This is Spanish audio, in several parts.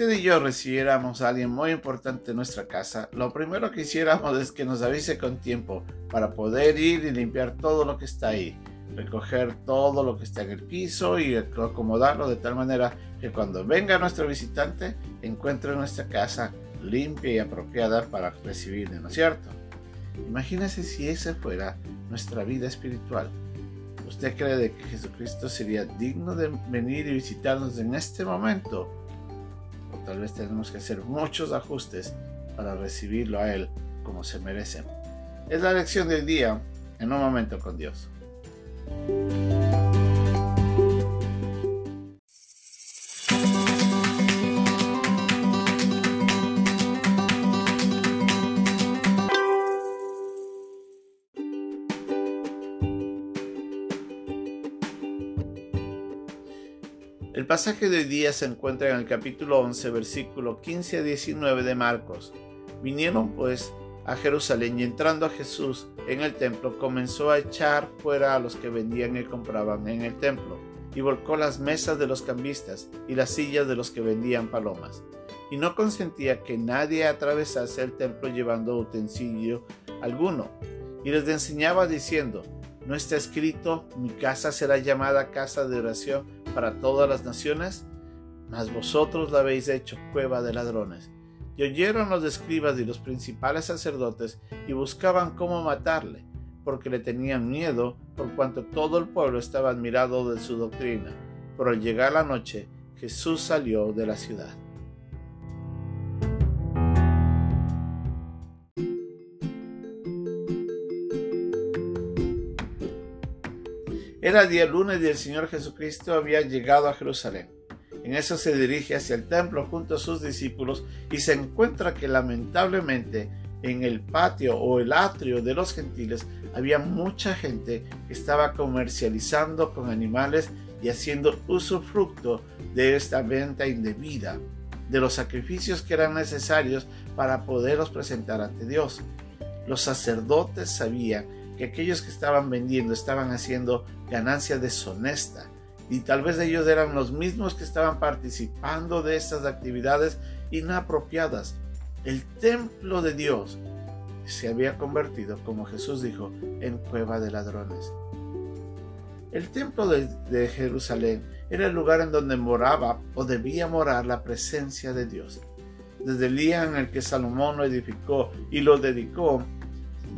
usted y yo recibiéramos a alguien muy importante en nuestra casa, lo primero que hiciéramos es que nos avise con tiempo para poder ir y limpiar todo lo que está ahí, recoger todo lo que está en el piso y acomodarlo de tal manera que cuando venga nuestro visitante encuentre nuestra casa limpia y apropiada para recibirle, ¿no es cierto? Imagínese si esa fuera nuestra vida espiritual. ¿Usted cree que Jesucristo sería digno de venir y visitarnos en este momento? Tal vez tenemos que hacer muchos ajustes para recibirlo a Él como se merece. Es la lección del día en un momento con Dios. El pasaje de hoy día se encuentra en el capítulo 11, versículo 15 a 19 de Marcos. Vinieron pues a Jerusalén y entrando a Jesús en el templo comenzó a echar fuera a los que vendían y compraban en el templo y volcó las mesas de los cambistas y las sillas de los que vendían palomas y no consentía que nadie atravesase el templo llevando utensilio alguno y les enseñaba diciendo ¿No está escrito, mi casa será llamada casa de oración para todas las naciones? Mas vosotros la habéis hecho cueva de ladrones. Y oyeron los escribas y los principales sacerdotes y buscaban cómo matarle, porque le tenían miedo, por cuanto todo el pueblo estaba admirado de su doctrina. Pero al llegar la noche, Jesús salió de la ciudad. Era día lunes y el Señor Jesucristo había llegado a Jerusalén. En eso se dirige hacia el templo junto a sus discípulos y se encuentra que lamentablemente en el patio o el atrio de los gentiles había mucha gente que estaba comercializando con animales y haciendo usufructo de esta venta indebida, de los sacrificios que eran necesarios para poderlos presentar ante Dios. Los sacerdotes sabían que aquellos que estaban vendiendo estaban haciendo ganancia deshonesta y tal vez ellos eran los mismos que estaban participando de estas actividades inapropiadas. El templo de Dios se había convertido, como Jesús dijo, en cueva de ladrones. El templo de, de, Jerusalén era el lugar en donde moraba o debía morar la presencia de Dios. Desde el día en el que Salomón lo edificó y lo dedicó,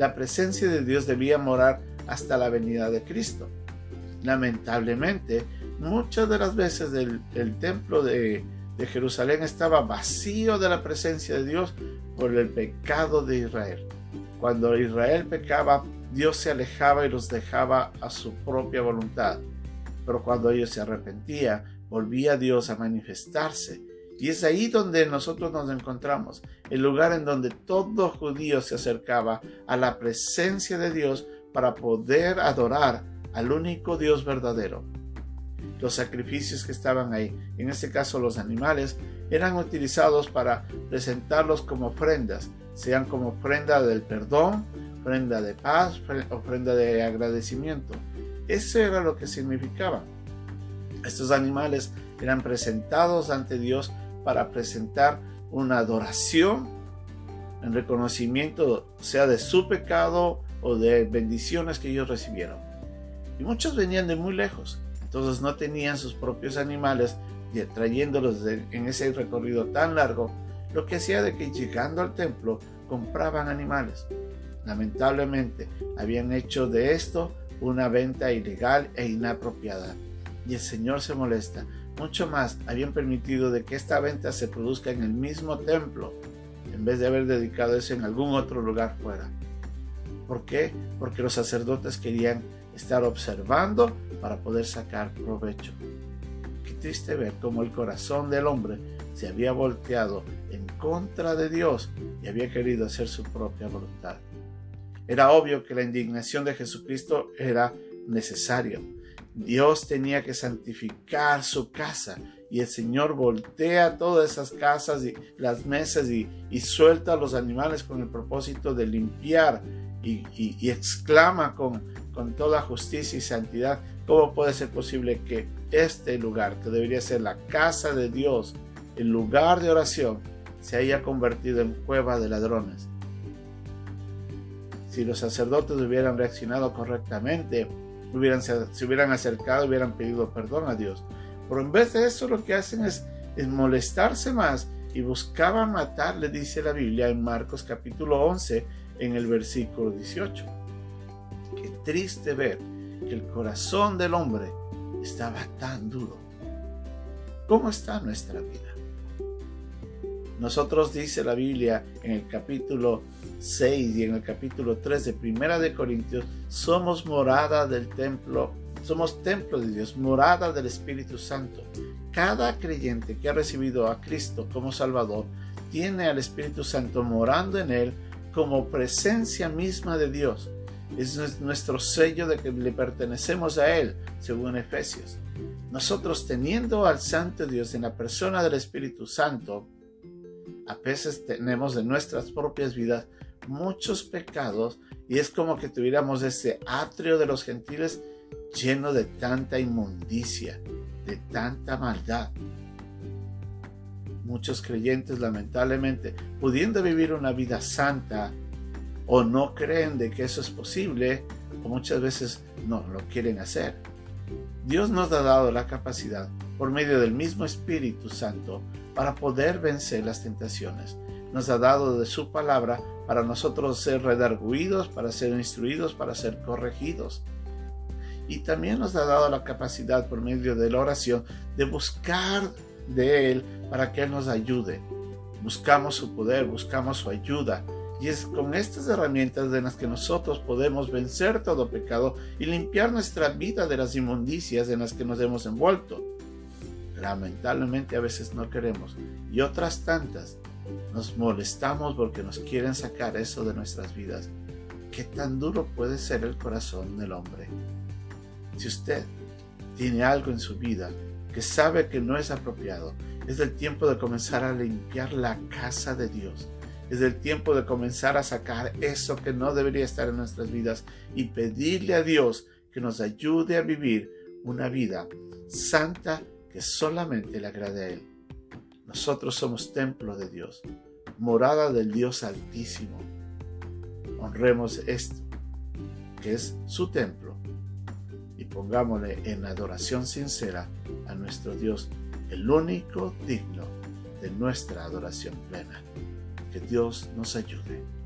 la presencia de Dios debía morar hasta la venida de Cristo. Lamentablemente, muchas de las veces el, templo de, de Jerusalén estaba vacío de la presencia de Dios por el pecado de Israel. Cuando Israel pecaba, Dios se alejaba y los dejaba a su propia voluntad. Pero cuando ellos se arrepentían, volvía Dios a manifestarse y es ahí donde nosotros nos encontramos, el lugar en donde todo judío se acercaba a la presencia de Dios para poder adorar al único Dios verdadero. Los sacrificios que estaban ahí, en este caso los animales, eran utilizados para presentarlos como ofrendas, sean como ofrenda del perdón, ofrenda de paz, ofrenda de agradecimiento. Eso era lo que significaba. Estos animales eran presentados ante Dios para presentar una adoración en reconocimiento sea de su pecado o de bendiciones que ellos recibieron. Y muchos venían de muy lejos, entonces no tenían sus propios animales y trayéndolos en ese recorrido tan largo, lo que hacía de que llegando al templo compraban animales. Lamentablemente habían hecho de esto una venta ilegal e inapropiada. Y el Señor se molesta mucho más habían permitido de que esta venta se produzca en el mismo templo, en vez de haber dedicado eso en algún otro lugar fuera. ¿Por qué? Porque los sacerdotes querían estar observando para poder sacar provecho. Qué triste ver cómo el corazón del hombre se había volteado en contra de Dios y había querido hacer su propia voluntad. Era obvio que la indignación de Jesucristo era necesaria Dios tenía que santificar su casa y el Señor voltea todas esas casas y las mesas y, suelta a los animales con el propósito de limpiar y, y exclama con, con toda justicia y santidad, ¿cómo puede ser posible que este lugar, que debería ser la casa de Dios, el lugar de oración se haya convertido en cueva de ladrones. Si los sacerdotes hubieran reaccionado correctamente, hubieran, se hubieran acercado, hubieran pedido perdón a Dios. Pero en vez de eso lo que hacen es, es molestarse más y buscaban matar, le dice la Biblia en Marcos capítulo 11 en el versículo 18. Qué triste ver que el corazón del hombre estaba tan duro. ¿Cómo está nuestra vida? Nosotros dice la Biblia en el capítulo 6 y en el capítulo 3 de Primera de Corintios, somos morada del templo, somos templo de Dios, morada del Espíritu Santo. Cada creyente que ha recibido a Cristo como Salvador tiene al Espíritu Santo morando en él como presencia misma de Dios. Es nuestro sello de que le pertenecemos a Él, según Efesios. Nosotros teniendo al Santo Dios en la persona del Espíritu Santo, a veces tenemos en nuestras propias vidas muchos pecados y es como que tuviéramos ese atrio de los gentiles lleno de tanta inmundicia, de tanta maldad. Muchos creyentes lamentablemente, pudiendo vivir una vida santa, o no creen de que eso es posible, o muchas veces no lo quieren hacer. Dios nos ha dado la capacidad, por medio del mismo Espíritu Santo, para poder vencer las tentaciones. Nos ha dado de su palabra para nosotros ser redarguidos, para ser instruidos, para ser corregidos y también nos ha dado la capacidad por medio de la oración de buscar de Él para que Él nos ayude. Buscamos su poder, buscamos su ayuda. Y es con estas herramientas de las que nosotros podemos vencer todo pecado y limpiar nuestra vida de las inmundicias en las que nos hemos envuelto. Lamentablemente a veces no queremos y otras tantas nos molestamos porque nos quieren sacar eso de nuestras vidas. ¿Qué tan duro puede ser el corazón del hombre? Si usted tiene algo en su vida que sabe que no es apropiado, es el tiempo de comenzar a limpiar la casa de Dios. Es el tiempo de comenzar a sacar eso que no debería estar en nuestras vidas y pedirle a Dios que nos ayude a vivir una vida santa que solamente le agrade a Él. Nosotros somos templo de Dios, morada del Dios Altísimo. Honremos esto, que es su templo y pongámosle en adoración sincera a nuestro Dios, el único digno de nuestra adoración plena. Que Dios nos ayude.